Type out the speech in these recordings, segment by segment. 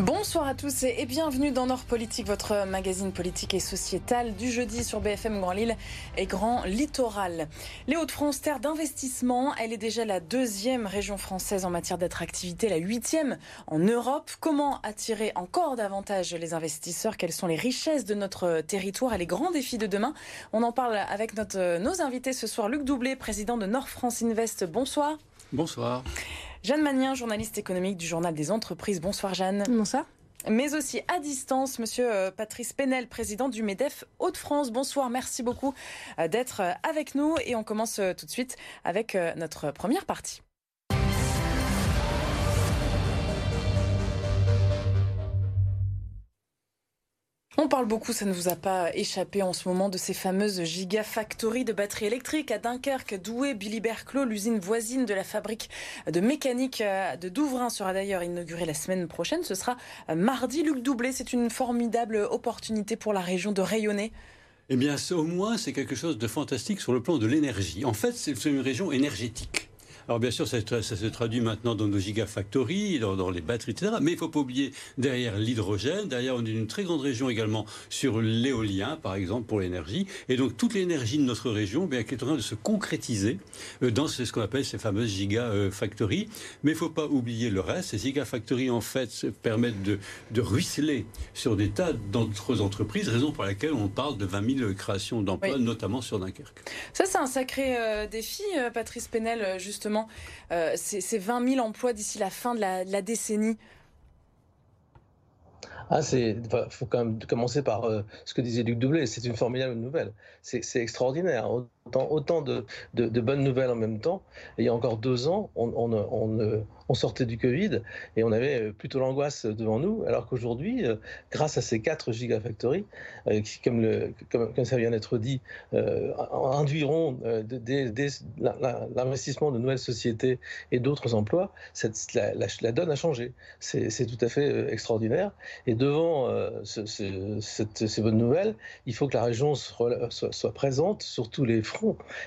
Bonsoir à tous et bienvenue dans Nord Politique, votre magazine politique et sociétal du jeudi sur BFM Grand Lille et Grand Littoral. Les Hauts-de-France, terre d'investissement, elle est déjà la deuxième région française en matière d'attractivité, la huitième en Europe. Comment attirer encore davantage les investisseurs? Quelles sont les richesses de notre territoire? Et les grands défis de demain? On en parle avec nos invités ce soir. Luc Doublé, président de Nord France Invest. Bonsoir. Bonsoir. Jeanne Magnien, journaliste économique du Journal des Entreprises. Bonsoir Jeanne. Bonsoir. Mais aussi à distance, Monsieur euh, Patrice Penel, président du MEDEF Hauts-de-France. Bonsoir, merci beaucoup euh, d'être euh, avec nous. Et on commence tout de suite avec notre première partie. On parle beaucoup, ça ne vous a pas échappé en ce moment, de ces fameuses gigafactories de batteries électriques à Dunkerque, Douai, Billy-Berclos, l'usine voisine de la fabrique de mécanique euh, de Douvrin sera d'ailleurs inaugurée la semaine prochaine. Ce sera euh, mardi. Luc Doublé, c'est une formidable opportunité pour la région de rayonner. Eh bien, au moins, c'est quelque chose de fantastique sur le plan de l'énergie. En fait, c'est une région énergétique. Alors bien sûr, ça, se traduit maintenant dans nos gigafactories, dans, dans les batteries, etc. Mais il ne faut pas oublier derrière l'hydrogène, derrière on est une très grande région également sur l'éolien, par exemple, pour l'énergie. Et donc toute l'énergie de notre région bien, qui est en train de se concrétiser euh, dans ce, qu'on appelle ces fameuses gigafactories. Mais il ne faut pas oublier le reste. Ces gigafactories, en fait, permettent de, de ruisseler sur des tas d'autres entreprises, raison pour laquelle on parle de 20 000 créations d'emplois, notamment sur Dunkerque. Ça, c'est un sacré euh, défi, euh, Patrice Penel, justement euh, ces, 20 000 emplois d'ici la fin de la, décennie ah, c'est, faut quand même commencer par euh, ce que disait Luc Doublé. C'est une formidable nouvelle. C'est, extraordinaire. Autant, de, bonnes nouvelles en même temps. il y a encore deux ans, on, on sortait du Covid et on avait euh, plutôt l'angoisse devant nous, alors qu'aujourd'hui, euh, grâce à ces quatre gigafactories, euh, qui, comme, ça vient d'être dit, induiront l'investissement de nouvelles sociétés et d'autres emplois, la, donne a changé. C'est tout à fait extraordinaire. Et devant ces bonnes nouvelles, il faut que la région soit, soit, présente sur tous les fronts.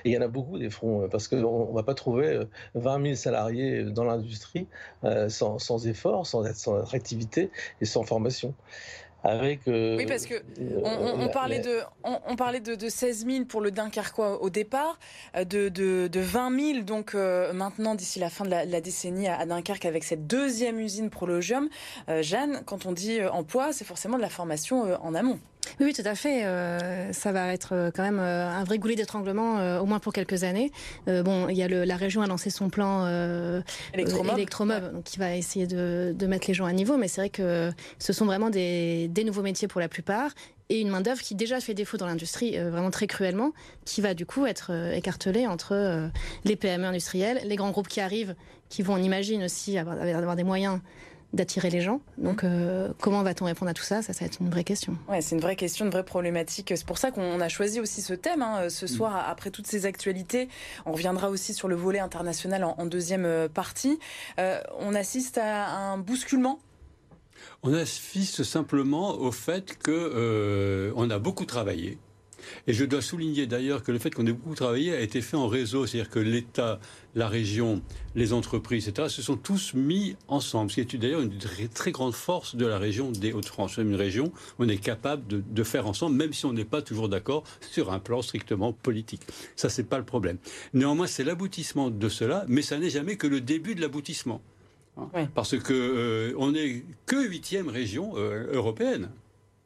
Et il y en a beaucoup des fronts, parce qu'on ne va pas trouver 20 000 salariés dans l'industrie euh, sans, sans, effort, sans, sans attractivité et sans formation. Avec, euh, oui, parce que euh, on, parlait de, on, parlait de, de, 16 000 pour le Dunkerquois au départ, de, de, de 20 000 donc maintenant d'ici la fin de la, décennie à, Dunkerque avec cette deuxième usine Prologium. Jeanne, quand on dit emploi, c'est forcément de la formation en amont. Oui, tout à fait. Euh, ça va être euh, quand même euh, un vrai goulet d'étranglement, au moins pour quelques années. bon, il y a le, la région a lancé son plan électromob, qui va essayer de, de, mettre les gens à niveau. Mais c'est vrai que ce sont vraiment des, des nouveaux métiers pour la plupart et une main-d'œuvre qui déjà fait défaut dans l'industrie vraiment très cruellement, qui va du coup être écartelée entre les PME industrielles, les grands groupes qui arrivent, qui vont, on imagine aussi, avoir, avoir des moyens d'attirer les gens. Donc, euh, comment va-t-on répondre à tout ça? Ça, ça va être une vraie question. Ouais, c'est une vraie question, une vraie problématique. C'est pour ça qu'on a choisi aussi ce thème hein, ce mm. soir, après toutes ces actualités. On reviendra aussi sur le volet international en, deuxième euh, partie. Euh, on assiste à un bousculement? On assiste simplement au fait que on a beaucoup travaillé, et je dois souligner d'ailleurs que le fait qu'on ait beaucoup travaillé a été fait en réseau, c'est-à-dire que l'État, la région, les entreprises, etc., se sont tous mis ensemble, ce qui est d'ailleurs une très, grande force de la région des Hauts-de-France. C'est une région où on est capable de, faire ensemble, même si on n'est pas toujours d'accord sur un plan strictement politique. Ça, c'est pas le problème. Néanmoins, c'est l'aboutissement de cela, mais ça n'est jamais que le début de l'aboutissement. Hein. Parce que euh, on n'est que huitième région euh, européenne.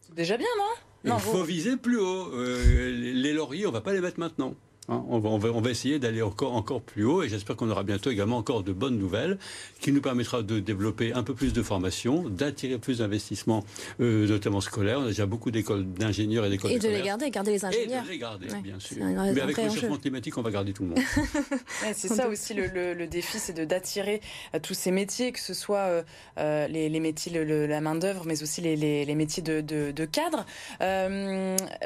C'est déjà bien, non? Il faut viser plus haut. Euh, les lauriers, on va pas les mettre maintenant. Hein, on, va, on, va, essayer d'aller encore, encore plus haut et j'espère qu'on aura bientôt également encore de bonnes nouvelles qui nous permettra de développer un peu plus de formation, d'attirer plus d'investissements, euh, notamment scolaires. On a déjà beaucoup d'écoles d'ingénieurs et d'écoles Et de, les garder, garder les ingénieurs. Et de les garder, bien sûr. Mais avec le changement climatique, on va garder tout le monde. c'est ça aussi le, défi, c'est d'attirer euh, tous ces métiers, que ce soit euh, les, métiers, la main-d'œuvre, mais aussi les, métiers de, de, cadre.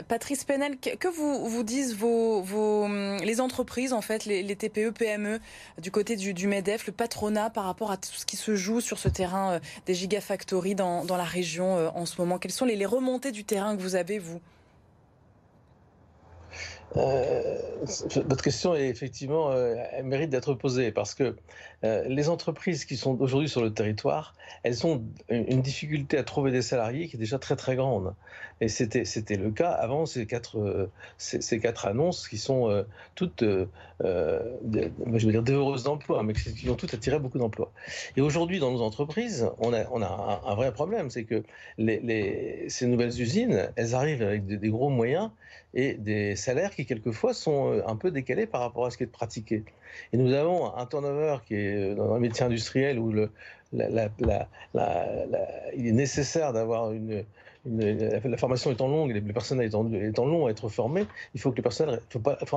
Patrice Penel, que vous, vous disent vos, vos les entreprises, en fait, les, TPE, PME, du côté du, MEDEF, le patronat par rapport à tout ce qui se joue sur ce terrain euh, des gigafactories dans, la région euh, en ce moment. Quelles sont les, remontées du terrain que vous avez, vous? Euh, votre question est effectivement, euh, elle mérite d'être posée parce que euh, les entreprises qui sont aujourd'hui sur le territoire, elles ont une difficulté à trouver des salariés qui est déjà très très grande. Et c'était le cas avant ces quatre ces, quatre annonces qui sont toutes, je veux dire, dévoreuses d'emplois, mais qui ont toutes attiré beaucoup d'emplois. Et aujourd'hui, dans nos entreprises, on a on a un, vrai problème, c'est que ces nouvelles usines, elles arrivent avec des gros moyens et des salaires qui quelquefois sont euh, un peu décalés par rapport à ce qui est pratiqué. Et nous avons un turnover qui est euh, dans un métier industriel où il est nécessaire d'avoir une, la formation étant longue les personnels étant, longs à être formés, il faut que les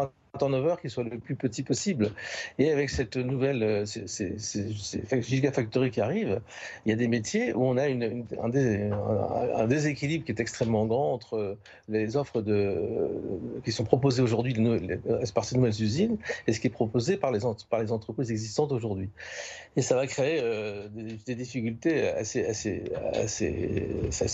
un turnover qui soit le plus petit possible. Et avec cette nouvelle, euh, gigafactory qui arrive, il y a des métiers où on a un, déséquilibre qui est extrêmement grand entre les offres de, qui sont proposées aujourd'hui par ces nouvelles usines et ce qui est proposé par les, entreprises existantes aujourd'hui. Et ça va créer euh, des, difficultés assez,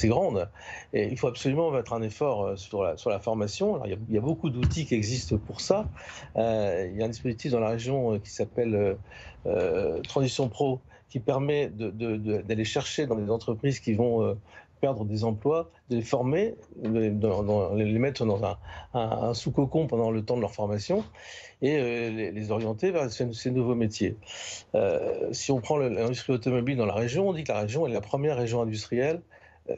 grandes. Et il faut absolument mettre un effort euh, sur la, formation. Il y a beaucoup d'outils qui existent pour ça. Euh, il y a un dispositif dans la région euh, qui s'appelle euh, Transition Pro qui permet d'aller chercher dans les entreprises qui vont perdre des emplois, de les former, de, les mettre dans un, sous-cocon pendant le temps de leur formation et les, orienter vers ces, nouveaux métiers. si on prend l'industrie automobile dans la région, on dit que la région est la première région industrielle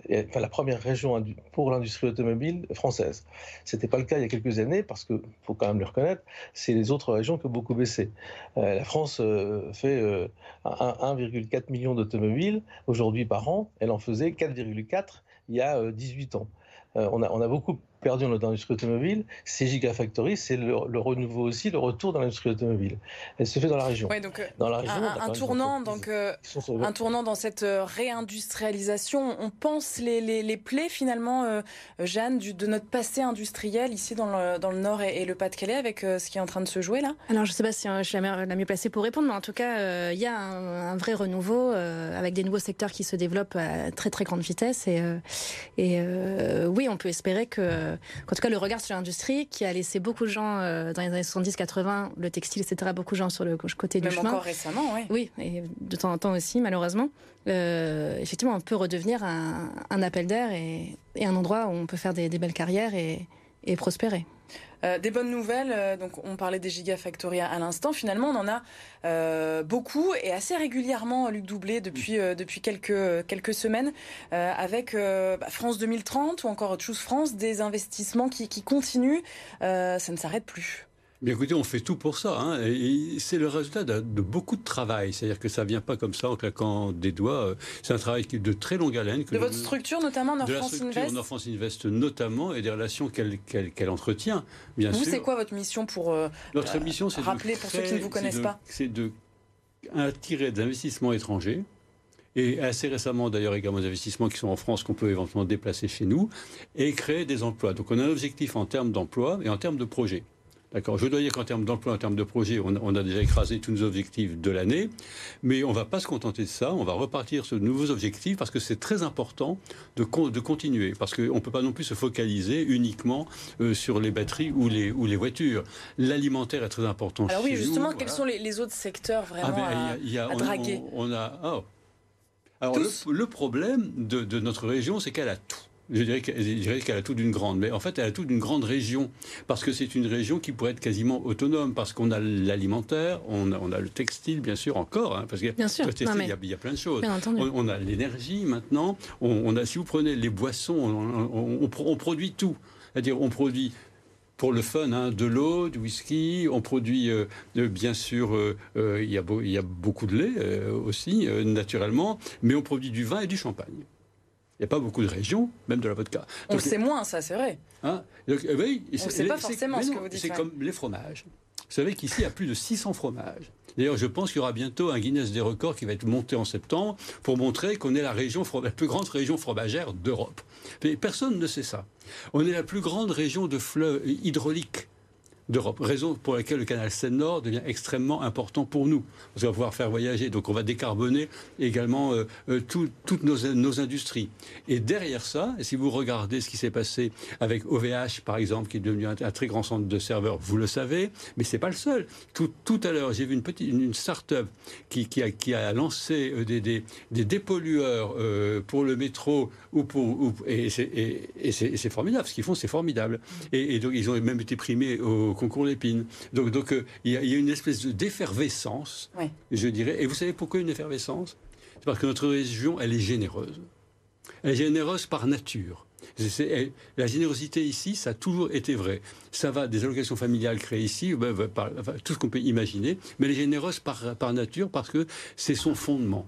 la première région pour l'industrie automobile française. Ce n'était pas le cas il y a quelques années, parce qu'il faut quand même le reconnaître, c'est les autres régions qui ont beaucoup baissé. Euh, la France euh, fait 1,4 euh, million d'automobiles aujourd'hui par an, elle en faisait 4,4 il y a 18 ans. on a beaucoup perdu dans notre industrie automobile, ces gigafactories, c'est le, renouveau aussi, le retour dans l'industrie automobile. Elle se fait dans la région. donc, euh, dans la région, un, tournant, donc, euh, un tournant dans cette euh, réindustrialisation. On pense les, les, plaies finalement, Jeanne, du, de notre passé industriel ici dans le, dans le Nord et, le Pas-de-Calais avec ce qui est en train de se jouer là? Alors je ne sais pas si je suis la, mieux placée pour répondre, mais en tout cas, il y a un, vrai renouveau avec des nouveaux secteurs qui se développent à très très grande vitesse. Et, et oui, on peut espérer que euh, en tout cas le regard sur l'industrie qui a laissé beaucoup de gens euh, dans les années 70-80, le textile, etc., beaucoup de gens sur le côté du chemin. encore récemment, oui. Oui, et de temps en temps aussi, malheureusement. Euh, effectivement, on peut redevenir un, appel d'air et, un endroit où on peut faire des, belles carrières et prospérer. Euh, des bonnes nouvelles, euh, donc on parlait des gigafactories à, l'instant, finalement on en a euh, beaucoup et assez régulièrement, Luc Doublé, depuis, depuis quelques, quelques semaines, avec bah, France 2030 ou encore Choose France, des investissements qui, qui continuent, ça ne s'arrête plus. Bien écoutez, on fait tout pour ça. Hein, et c'est le résultat de, beaucoup de travail. C'est-à-dire que ça ne vient pas comme ça en claquant des doigts. C'est un travail de très longue haleine. de votre structure notamment, Nord France Invest Nord France Invest notamment, et des relations qu'elle entretient, bien sûr. Vous, c'est quoi votre mission pour euh, Notre mission, c'est rappeler pour ceux qui ne vous connaissent pas C'est de attirer d'investissements étrangers et assez récemment d'ailleurs également des investissements qui sont en France qu'on peut éventuellement déplacer chez nous, et créer des emplois. Donc on a un objectif en termes d'emploi et en termes de projets. D'accord. Je dois dire qu'en termes d'emploi, en termes de projet, on, a déjà écrasé tous nos objectifs de l'année, mais on ne va pas se contenter de ça. On va repartir sur de nouveaux objectifs parce que c'est très important de, de continuer, parce qu'on ne peut pas non plus se focaliser uniquement euh, sur les batteries ou les, ou les voitures. L'alimentaire est très important. Alors oui, justement, quels sont les, autres secteurs vraiment ah ben, à, draguer on, a, oh. Alors le, problème de, de notre région, c'est qu'elle a tout je dirais qu'elle a tout d'une grande, mais en fait, elle a tout d'une grande région, parce que c'est une région qui pourrait être quasiment autonome, parce qu'on a l'alimentaire, on a, on a, le textile, bien sûr, encore, hein, parce qu'il y, a plein de choses. On, a l'énergie maintenant, on, a, si vous prenez les boissons, on, produit tout. C'est-à-dire, on produit pour le fun, hein, de l'eau, du whisky. On produit, euh, bien sûr, euh, euh, il, y a il y, a beaucoup de lait aussi, naturellement, mais on produit du vin et du champagne. Il n'y a pas beaucoup de régions, même de la vodka. On le sait moins, ça, c'est vrai. Hein Donc, euh, oui, on ne sait pas forcément ce que vous dites. C'est comme les fromages. Vous savez qu'ici, il y a plus de 600 fromages. D'ailleurs, je pense qu'il y aura bientôt un Guinness des records qui va être monté en septembre pour montrer qu'on est la, région, la plus grande région fromagère d'Europe. Mais personne ne sait ça. On est la plus grande région de fleuves hydrauliques Raison pour laquelle le canal Seine-Nord devient extrêmement important pour nous. On va pouvoir faire voyager. Donc on va décarboner également euh, euh, toutes nos, industries. Et derrière ça, si vous regardez ce qui s'est passé avec OVH, par exemple, qui est devenu un, très grand centre de serveurs, vous le savez, mais c'est pas le seul. Tout, à l'heure, j'ai vu une petite une, start-up qui, qui, a, lancé euh, des, des, dépollueurs pour le métro ou pour et c'est formidable. Ce qu'ils font, c'est formidable. Et, et, donc ils ont même été primés au concours Lépine. Donc, donc euh, il y, a une espèce d'effervescence, je dirais. Et vous savez pourquoi une effervescence? C'est parce que notre région, elle est généreuse. Elle est généreuse par nature. la générosité ici, ça a toujours été vrai. Ça va des allocations familiales créées ici, ben, tout ce qu'on peut imaginer, mais elle est généreuse par, par nature parce que c'est son fondement.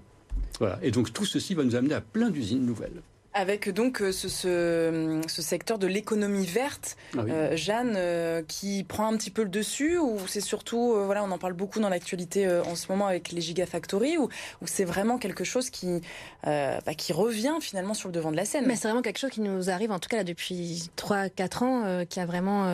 Voilà. Et donc tout ceci va nous amener à plein d'usines nouvelles. Avec donc euh, ce, ce, ce secteur de l'économie verte, ah euh, Jeanne, euh, qui prend un petit peu le dessus, ou c'est surtout, voilà, on en parle beaucoup dans l'actualité en ce moment avec les gigafactories, ou, ou c'est vraiment quelque chose qui, bah, qui revient finalement sur le devant de la scène? Mais c'est vraiment quelque chose qui nous arrive, en tout cas là, depuis 3-4 ans, qui a vraiment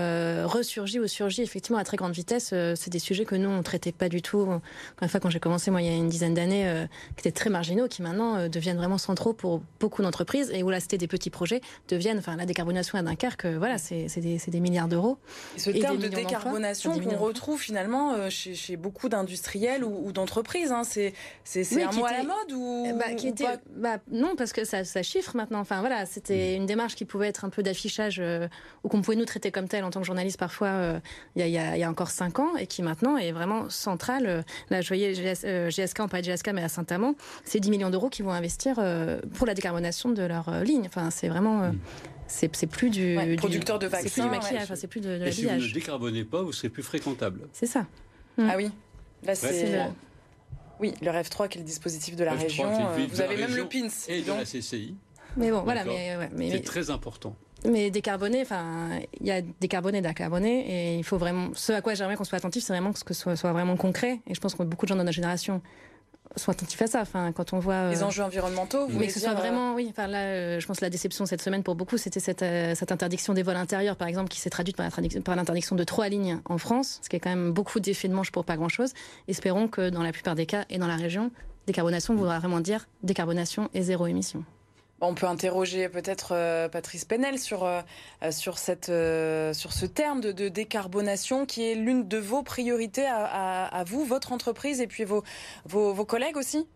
ressurgi ou surgi effectivement à très grande vitesse. c'est des sujets que nous, on ne traitait pas du tout. Encore une fois, quand j'ai commencé, moi, il y a une dizaine d'années, qui étaient très marginaux, qui maintenant deviennent vraiment centraux pour beaucoup d'entreprises et où là c'était des petits projets deviennent, enfin la décarbonation à Dunkerque, euh, voilà, c'est des, des, milliards d'euros. Ce terme de décarbonation qu'on retrouve finalement euh, chez, chez beaucoup d'industriels ou, d'entreprises, hein, c'est un mot à la mode ou, eh bah, qui était, bah, Non, parce que ça, ça, chiffre maintenant. Enfin voilà, c'était mm. une démarche qui pouvait être un peu d'affichage euh, ou qu'on pouvait nous traiter comme tel en tant que journaliste parfois il y, a, y, a, encore cinq ans et qui maintenant est vraiment centrale. Là, je voyais GSK, on parlait de GSK, mais à Saint-Amand, c'est 10 millions d'euros qui vont investir pour la décarbonation de leur euh, ligne. Enfin, c'est vraiment. Euh, mm. C'est plus du, producteur de vaccins. C'est plus du maquillage, c'est plus de, de Et si vous ne décarbonez pas, vous serez plus fréquentable. C'est ça. Mm. Ah oui. Là, c'est. Le... Oui, le REF3 qui est le dispositif de la région. Euh, vous avez même le PINS. Et de la CCI. Mais bon, voilà. Mais, mais c'est très important. Mais décarboner, enfin, il y a décarboner, décarboner, et il faut vraiment. Ce à quoi j'aimerais qu'on soit attentif, c'est vraiment que ce soit, soit, vraiment concret. Et je pense que beaucoup de gens dans notre génération soit attentif à ça. Enfin, quand on voit les euh, enjeux environnementaux, vous mais que ce soit vraiment, euh, oui. Enfin là, euh, je pense que la déception cette semaine pour beaucoup, c'était cette, cette interdiction des vols intérieurs, par exemple, qui s'est traduite par l'interdiction de trois lignes en France, ce qui est quand même beaucoup d'effets de manche pour pas grand-chose. Espérons que dans la plupart des cas et dans la région, décarbonation voudra vraiment dire décarbonation et zéro émission. On peut interroger peut-être euh, Patrice Penel sur, euh, sur, cette, euh, sur ce terme de, décarbonation qui est l'une de vos priorités à, vous, votre entreprise et puis vos, vos collègues aussi?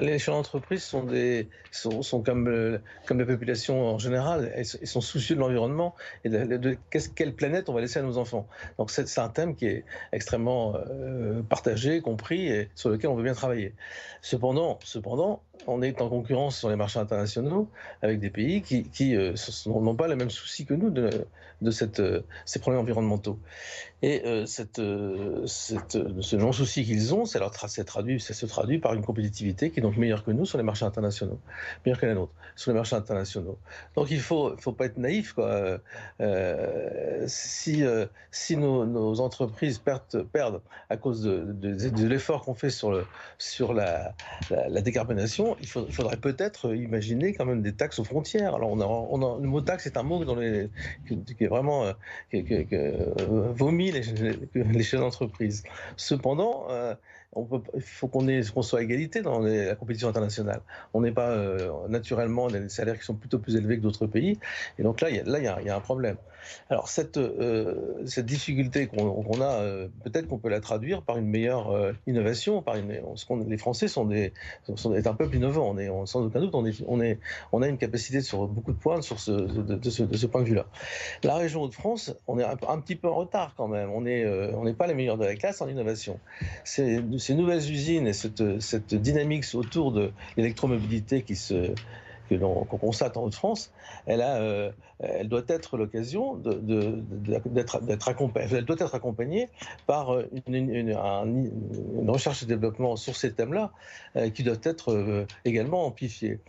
Les chefs d'entreprise sont, des, sont, comme, euh, comme la population en général, ils, sont soucieux de l'environnement et de, quelle planète on va laisser à nos enfants. Donc c'est un thème qui est extrêmement euh, partagé, compris et sur lequel on veut bien travailler. Cependant, cependant, on est en concurrence sur les marchés internationaux avec des pays qui, euh, n'ont pas les mêmes soucis que nous de, cette, ces problèmes environnementaux. Et cette, ce non-souci qu'ils ont, ça, se traduit par une compétitivité qui est donc meilleure que nous sur les marchés internationaux, meilleure que la nôtre sur les marchés internationaux. Donc il faut, faut pas être naïf. Euh, si euh, nos, entreprises perdent, à cause de, l'effort qu'on fait sur, le, la, décarbonation, il, faudrait peut-être imaginer quand même des taxes aux frontières. Alors on a, le mot taxe est un mot les, qui, est vraiment euh, qui, vomi les, les chefs d'entreprise. Cependant, il faut qu'on soit à égalité dans la compétition internationale. On n'est pas euh, naturellement des salaires qui sont plutôt plus élevés que d'autres pays, et donc là, il y a, un problème. Alors cette euh, difficulté qu'on a, euh, peut-être qu'on peut la traduire par une meilleure innovation, par une, les Français sont des sont un peuple innovant. On est sans aucun doute, on est, on on a une capacité sur beaucoup de points sur ce de, ce, point de vue-là. La région de France, on est un, petit peu en retard quand même. On est on n'est pas les meilleurs de la classe en innovation. C'est ces nouvelles usines et cette, dynamique autour de l'électromobilité qui que l'on constate en Haute-France, euh, elle doit être l'occasion d'être accompagnée, elle doit être accompagnée par une, recherche et développement sur ces thèmes-là euh, qui doivent être euh, également amplifiés.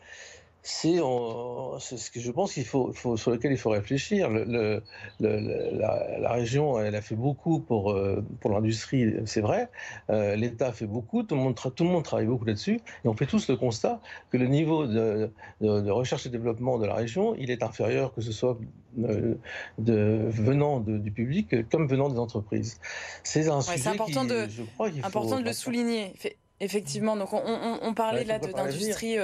C'est ce que je pense qu'il faut, sur lequel il faut réfléchir. Le, la, région, elle a fait beaucoup pour, euh, pour l'industrie, c'est vrai. Euh, L'État fait beaucoup, tout le, monde tout le monde travaille beaucoup là-dessus. Et on fait tous le constat que le niveau de, de, recherche et développement de la région, il est inférieur, que ce soit euh, de, venant du public comme venant des entreprises. C'est un sujet important, de, important de le souligner. Effectivement, donc on, parlait là d'industrie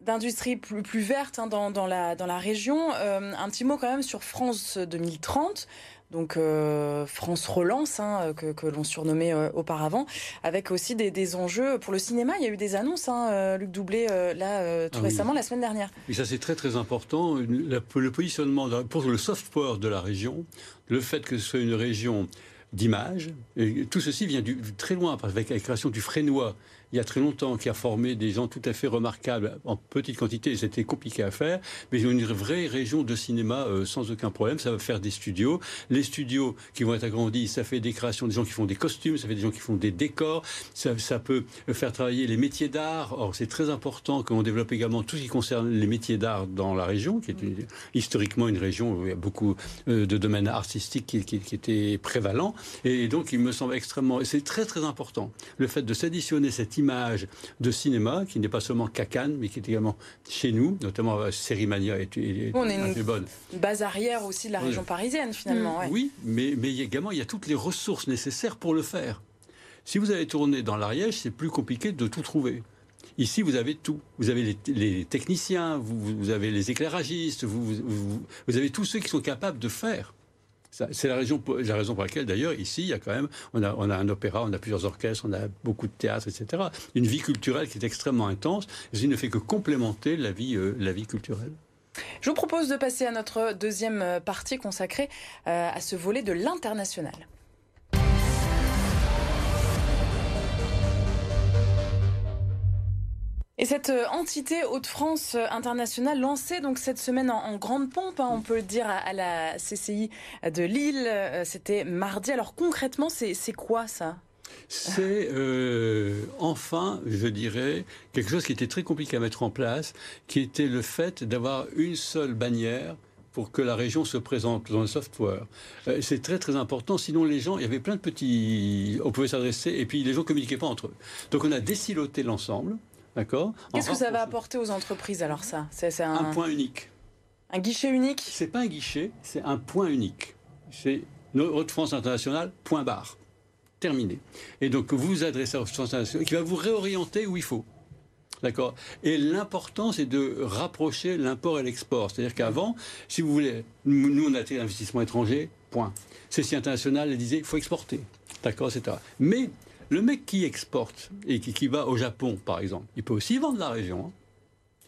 d'industrie plus, plus verte hein, dans, dans, la, dans la région. Euh, un petit mot quand même sur France 2030. Donc euh, France Relance, hein, que, que l'on surnommait euh, auparavant, avec aussi des, des, enjeux pour le cinéma. Il y a eu des annonces, hein, Luc Doublé, là, tout ah récemment, la semaine dernière. Et ça, c'est très très important. le positionnement pour le soft power de la région, le fait que ce soit une région d'image, tout ceci vient du, très loin, avec la création du Frénois, il y a très longtemps, qui a formé des gens tout à fait remarquables en petite quantité. C'était compliqué à faire, mais une vraie région de cinéma euh, sans aucun problème. Ça va faire des studios. Les studios qui vont être agrandis, ça fait des créations, des gens qui font des costumes, ça fait des gens qui font des décors. Ça, peut faire travailler les métiers d'art. Or, c'est très important qu'on développe également tout ce qui concerne les métiers d'art dans la région, qui est historiquement une région où il y a beaucoup euh, de domaines artistiques qui, qui, qui étaient prévalents. Et donc, il me semble extrêmement, c'est très très important, le fait de s'additionner cette image de cinéma qui n'est pas seulement qu'à Cannes, mais qui est également chez nous, notamment euh, Sérimania est, est, On est une, bonne. base arrière aussi de la région parisienne finalement. Oui, mais, mais également il y a toutes les ressources nécessaires pour le faire. Si vous avez tourné dans l'Ariège, c'est plus compliqué de tout trouver. Ici, vous avez tout. Vous avez les, techniciens, vous, avez les éclairagistes, vous, vous, avez tous ceux qui sont capables de faire. C'est la, raison pour laquelle, d'ailleurs, ici, il y a quand même, on a, un opéra, on a plusieurs orchestres, on a beaucoup de théâtre, etc. Une vie culturelle qui est extrêmement intense, et qui ne fait que complémenter la vie, euh, la vie culturelle. Je vous propose de passer à notre deuxième euh, partie consacrée euh, à ce volet de l'international. Et cette euh, entité Hauts-de-France euh, internationale lancée donc cette semaine en, grande pompe, hein, on peut le dire, à, la CCI de Lille, euh, c'était mardi. Alors concrètement, c'est quoi ça? C'est enfin, je dirais, quelque chose qui était très compliqué à mettre en place, qui était le fait d'avoir une seule bannière pour que la région se présente dans le software. c'est très très important, sinon les gens, il y avait plein de petits... On pouvait s'adresser, et puis les gens communiquaient pas entre eux. Donc on a désiloté l'ensemble, D'accord Qu'est-ce que ça va apporter aux entreprises alors ça? C'est un... un... point unique. Un guichet unique? C'est pas un guichet, c'est un point unique. C'est Haute-France Internationale, point barre. Terminé. Et donc vous vous adressez à Haute-France Internationale qui va vous réorienter où il faut. D'accord? Et l'important, c'est de rapprocher l'import et l'export. C'est-à-dire qu'avant, si vous voulez, nous, on a été l'investissement étranger, point. si international, elle disait, il faut exporter. D'accord, etc. Mais le mec qui exporte et qui, va au Japon, par exemple, il peut aussi vendre la région. Hein.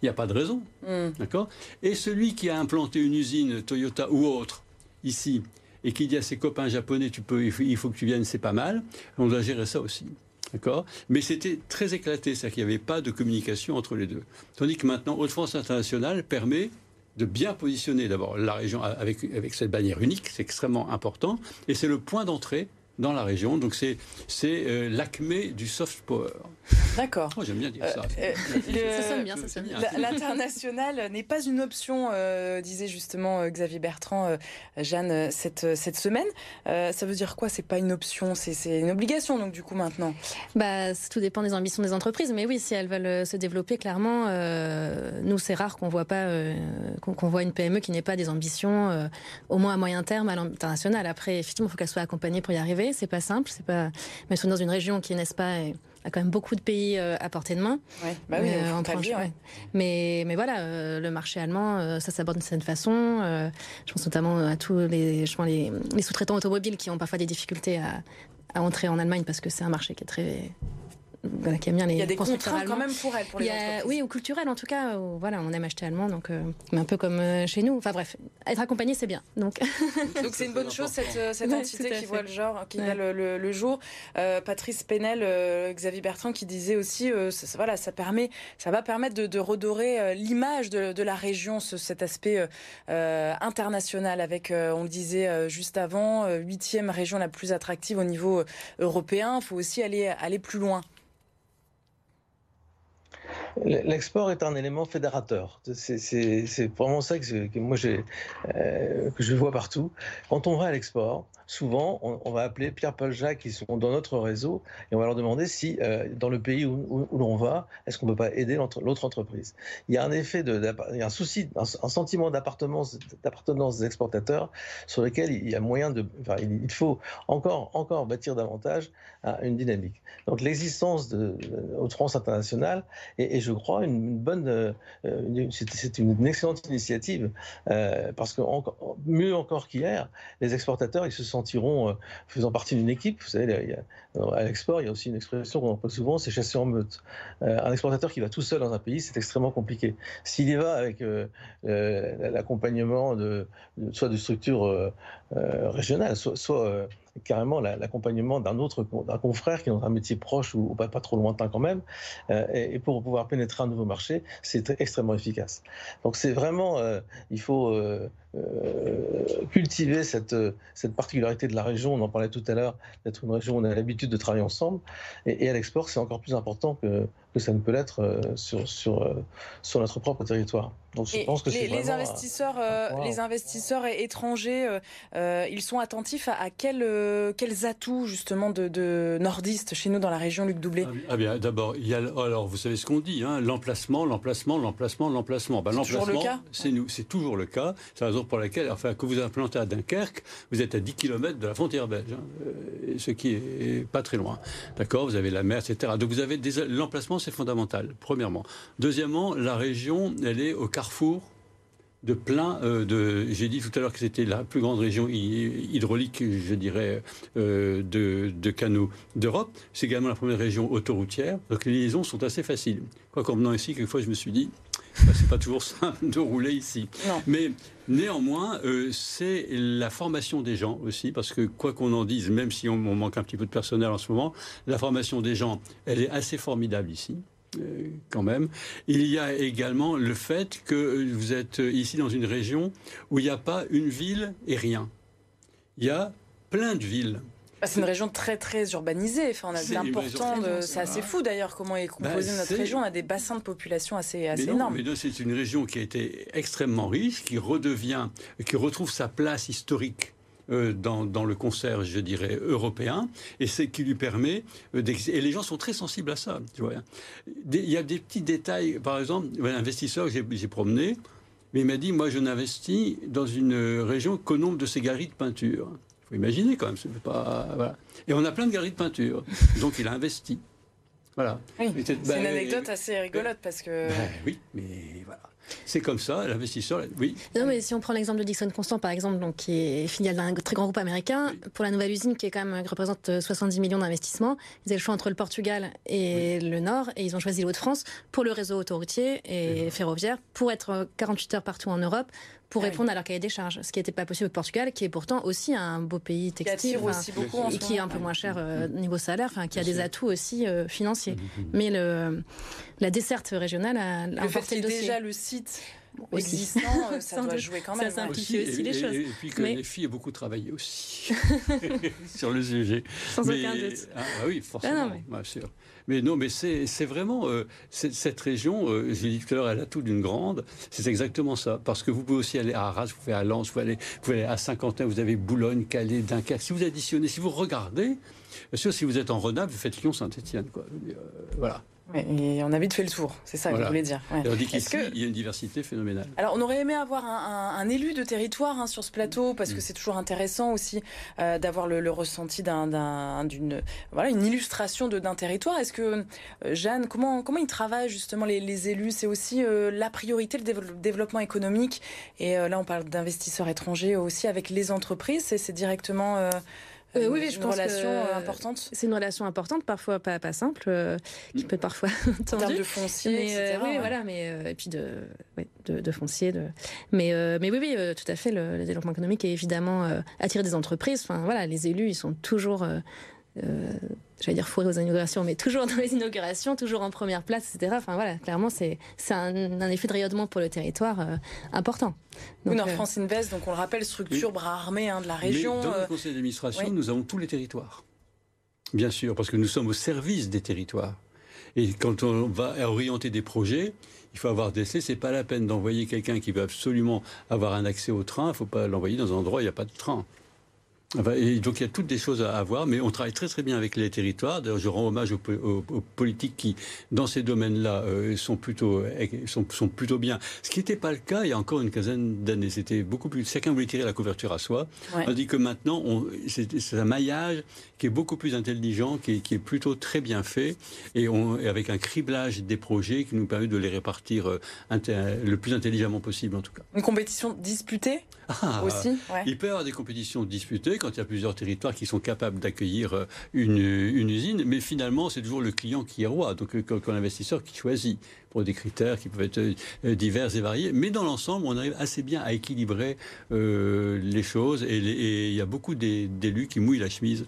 Il n'y a pas de raison. Hmm. D'accord? Et celui qui a implanté une usine Toyota ou autre ici et qui dit à ses copains japonais tu peux, il faut que tu viennes, c'est pas mal, on doit gérer ça aussi. D'accord? Mais c'était très éclaté, c'est-à-dire qu'il n'y avait pas de communication entre les deux. Tandis que maintenant, Haute-France Internationale permet de bien positionner d'abord la région avec, avec cette bannière unique, c'est extrêmement important, et c'est le point d'entrée dans la région. Donc c'est c'est euh, l'acmé du soft power. D'accord. Oh, j'aime bien dire ça. Euh, euh, ça sonne bien, ça sonne bien. L'international n'est pas une option, disait justement Xavier Bertrand, Jeanne, cette, cette semaine. ça veut dire quoi? C'est pas une option, c'est une obligation, donc du coup maintenant bah, Tout dépend des ambitions des entreprises. Mais oui, si elles veulent se développer, clairement, nous, c'est rare qu'on voit pas qu'on voit une PME qui n'ait pas des ambitions, au moins à moyen terme, à l'international. Après, effectivement, il faut qu'elle soit accompagnée pour y arriver c'est pas simple, c'est pas. Mais sont dans une région qui, n'est-ce pas, a quand même beaucoup de pays euh, à portée de main. Bah oui, euh, en Mais, mais voilà, euh, le marché allemand, ça s'aborde de cette façon. je pense notamment à tous les, les, les sous-traitants automobiles qui ont parfois des difficultés à, à entrer en Allemagne parce que c'est un marché qui est très il y a des contraintes quand même pour elle, pour les Oui, ou culturel en tout cas. voilà, on aime acheter allemand, donc euh, un peu comme euh, chez nous. Enfin bref, être accompagné c'est bien. Donc donc c'est une bonne chose cette, euh, entité qui voit le genre, qui voit le, le, jour. Patrice Penel, Xavier Bertrand qui disait aussi, ça, voilà, ça permet, ça va permettre de, de redorer l'image de, de, la région, ce, cet aspect international avec, on le disait juste avant, huitième région la plus attractive au niveau européen. Il faut aussi aller aller plus loin. L'export est un élément fédérateur. C'est vraiment ça que, moi euh, que je vois partout. Quand on va à l'export, souvent, on, va appeler Pierre-Paul Jacques qui sont dans notre réseau et on va leur demander si, euh, dans le pays où, l'on va, est-ce qu'on ne peut pas aider l'autre entreprise. Il y a un effet, il y a un souci, un, sentiment d'appartenance des exportateurs sur lequel il y a moyen de, il faut encore, encore bâtir davantage hein, une dynamique. Donc l'existence de, de France internationale est, je crois, une, bonne, euh, c'est une excellente initiative euh, parce que mieux encore qu'hier, les exportateurs ils se sentiront euh, faisant partie d'une équipe. Vous savez, à l'export, il y a aussi une expression qu'on emploie souvent, c'est chasser en meute. Euh, un exportateur qui va tout seul dans un pays, c'est extrêmement compliqué. S'il y va avec euh, l'accompagnement de, soit de structures régionales, soit carrément l'accompagnement d'un autre d'un confrère qui est dans un métier proche ou, pas, trop lointain quand même, et, pour pouvoir pénétrer un nouveau marché, c'est extrêmement efficace. Donc c'est vraiment, il faut euh, cultiver cette, particularité de la région, on en parlait tout à l'heure, d'être une région où on a l'habitude de travailler ensemble, et à l'export, c'est encore plus important que, que ça ne peut l'être euh, sur, sur, euh, sur notre propre territoire. Donc je pense que les, les investisseurs, euh, les investisseurs étrangers, ils sont attentifs à, quels, quels atouts justement de, de, nordistes chez nous dans la région Luc Doublé? Ah, ah bien, d'abord, il y a, alors vous savez ce qu'on dit, hein, l'emplacement, l'emplacement, l'emplacement, l'emplacement. Ben, c'est toujours le cas? C'est nous, c'est toujours le cas. C'est la raison pour laquelle, enfin, que vous implantez à Dunkerque, vous êtes à 10 km de la frontière belge, hein, ce qui est pas très loin. D'accord, vous avez la mer, etc. Donc vous avez l'emplacement c'est fondamental, premièrement. Deuxièmement, la région, elle est au carrefour de plein euh, de. J'ai dit tout à l'heure que c'était la plus grande région hydraulique, je dirais, euh, de, canaux d'Europe. C'est également la première région autoroutière. Donc les liaisons sont assez faciles. Quoi qu'en venant ici, quelquefois, je me suis dit, bah, c'est pas toujours simple de rouler ici. Mais néanmoins, euh, c'est la formation des gens aussi, parce que quoi qu'on en dise, même si on manque un petit peu de personnel en ce moment, la formation des gens, elle est assez formidable ici. Euh, quand même. Il y a également le fait que vous êtes ici dans une région où il n'y a pas une ville et rien. Il y a plein de villes. Bah, c'est une région très très urbanisée. Enfin, on a l'important C'est assez fou d'ailleurs comment est composée bah, notre région. On a des bassins de population assez, assez énormes. Mais c'est une région qui a été extrêmement riche, qui redevient, qui retrouve sa place historique euh, dans, dans, le concert, je dirais, européen, et c'est qui lui permet euh, Et les gens sont très sensibles à ça. Tu vois. Il y a des petits détails, par exemple, un investisseur que j'ai promené, mais il m'a dit, moi je n'investis dans une région qu'au nombre de ces galeries de peinture. Faut imaginer quand même, pas... Voilà. Et on a plein de galeries de peinture, donc il a investi. Voilà. c'est une bah, anecdote assez rigolote parce que... Bah, oui, mais voilà. C'est comme ça, l'investisseur, oui. Non, mais si on prend l'exemple de Dixon Constant, par exemple, donc, qui est filiale d'un très grand groupe américain, pour la nouvelle usine qui est quand même, représente 70 euh, millions d'investissements, ils avaient le choix entre le Portugal et le Nord, et ils ont choisi l'Haut de France pour le réseau autoroutier et ferroviaire, pour être 48 heures partout en Europe, pour ah répondre à leur cahier des charges, ce qui n'était pas possible au Portugal, qui est pourtant aussi un beau pays textile, et qui est un peu moins cher euh, niveau salaire, enfin qui a des atouts aussi euh, financiers. Mm-hmm. Mais le, la desserte régionale a, le fait le déjà le site existant, euh, ça doit jouer quand même. Ça simplifie aussi, les choses. Et, puis que les filles ont beaucoup travaillé aussi sur le sujet. Sans aucun doute. Ah, ah, oui, forcément, ah bien sûr. Mais non, mais c'est vraiment euh, cette région. Euh, J'ai dit tout à l'heure, elle a tout d'une grande. C'est exactement ça, parce que vous pouvez aussi aller à Arras, vous pouvez aller à Lens, vous pouvez aller, à Saint-Quentin, vous avez Boulogne, Calais, Dunkerque. Si vous additionnez, si vous regardez, bien sûr, si vous êtes en Renable, vous faites Lyon-Saint-Étienne. Euh, voilà et on a vite fait le tour, c'est ça que je voulais dire. Ouais. On dit qu'ici, il y a une diversité phénoménale. Alors, on aurait aimé avoir un, élu de territoire hein, sur ce plateau, parce que mm. c'est toujours intéressant aussi euh, d'avoir le, ressenti d'une voilà, une illustration d'un territoire. Est-ce que, euh, Jeanne, comment, comment ils travaillent justement les, élus? C'est aussi euh, la priorité, le développement économique. Et là, on parle d'investisseurs étrangers aussi avec les entreprises. C'est directement euh, oui, oui, je une relation euh, importante. C'est une relation importante, parfois pas, pas simple, euh, qui peut être parfois tendue. En termes de foncier, mais, etc. oui, voilà, mais et puis de, de, de, foncier, de. Mais, mais oui, oui, tout à fait. Le, développement économique est évidemment attirer des entreprises. Enfin, voilà, les élus, ils sont toujours euh, j'allais dire fourré aux inaugurations, mais toujours dans les inaugurations, toujours en première place, etc. Enfin voilà, clairement, c'est un, un, effet de rayonnement pour le territoire euh, important. Donc, Nord euh, France Invest, donc on le rappelle, structure bras armé hein, de la région. dans le conseil d'administration, nous avons tous les territoires. Bien sûr, parce que nous sommes au service des territoires. Et quand on va orienter des projets, il faut avoir des C'est pas la peine d'envoyer quelqu'un qui veut absolument avoir un accès au train. Il ne faut pas l'envoyer dans un endroit où il n'y a pas de train donc il y a toutes des choses à avoir, mais on travaille très très bien avec les territoires. D'ailleurs, je rends hommage aux, politiques qui, dans ces domaines-là, euh, sont plutôt sont, sont, plutôt bien. Ce qui n'était pas le cas il y a encore une quinzaine d'années. C'était beaucoup plus. Chacun voulait tirer la couverture à soi. On dit que maintenant, c'est un maillage qui est beaucoup plus intelligent, qui est, qui est plutôt très bien fait, et, on, avec un criblage des projets qui nous permet de les répartir euh, le plus intelligemment possible, en tout cas. Une compétition disputée ah, aussi. Il peut y avoir des compétitions disputées quand il y a plusieurs territoires qui sont capables d'accueillir euh, une, usine, mais finalement, c'est toujours le client qui est roi, donc euh, l'investisseur qui choisit pour des critères qui peuvent être euh, divers et variés. Mais dans l'ensemble, on arrive assez bien à équilibrer les choses et, il y a beaucoup d'élus qui mouillent la chemise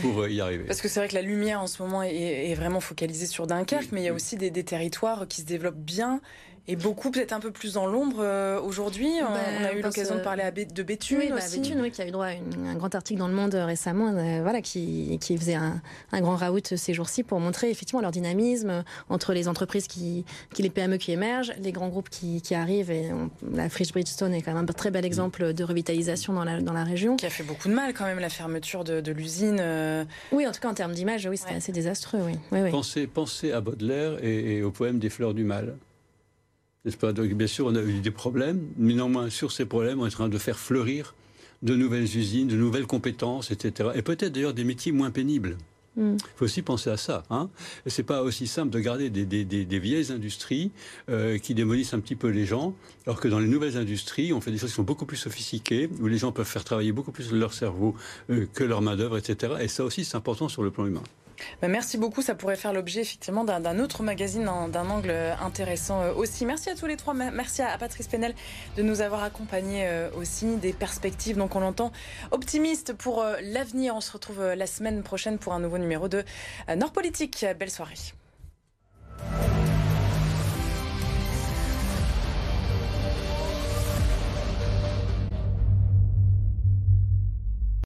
pour y arriver. Parce que c'est vrai que la lumière en ce moment est, vraiment focalisée sur Dunkerque, mais il y a aussi des, des territoires qui se développent bien et beaucoup peut-être un peu plus dans l'ombre euh, aujourd'hui. on ben, a eu l'occasion de parler à de Béthune oui, bah, aussi. Béthune, oui, qui a eu droit à un grand article dans Le Monde euh, récemment, euh, voilà, qui, qui faisait un, un, grand raout ces jours-ci pour montrer effectivement leur dynamisme entre les entreprises qui, qui les PME qui émergent, les grands groupes qui, qui arrivent. Et la Frisch Bridgestone est quand même un très bel exemple de revitalisation dans la, dans la région. Qui a fait beaucoup de mal quand même la fermeture de, de l'usine. Oui, en tout cas en termes d'image, oui, c'était assez désastreux. Oui. Oui, Pensez, pensez à Baudelaire et, et au poème des Fleurs du Mal. Donc, bien sûr, on a eu des problèmes, mais néanmoins, sur ces problèmes, on est en train de faire fleurir de nouvelles usines, de nouvelles compétences, etc. Et peut-être d'ailleurs des métiers moins pénibles. Hmm. Il faut aussi penser à ça. Hein. C'est pas aussi simple de garder des, vieilles industries euh, qui démolissent un petit peu les gens, alors que dans les nouvelles industries, on fait des choses qui sont beaucoup plus sophistiquées, où les gens peuvent faire travailler beaucoup plus leur cerveau euh, que leur main d'œuvre, etc. Et ça aussi, c'est important sur le plan humain. Bah, merci beaucoup. Ça pourrait faire l'objet effectivement d'un autre magazine, d'un angle intéressant euh, aussi. Merci à tous les trois. Merci à Patrice Penel de nous avoir accompagnés euh, aussi. Des perspectives, donc on l'entend, optimiste pour euh, l'avenir. On se retrouve la semaine prochaine pour un nouveau numéro de Nord Politique. Belle soirée.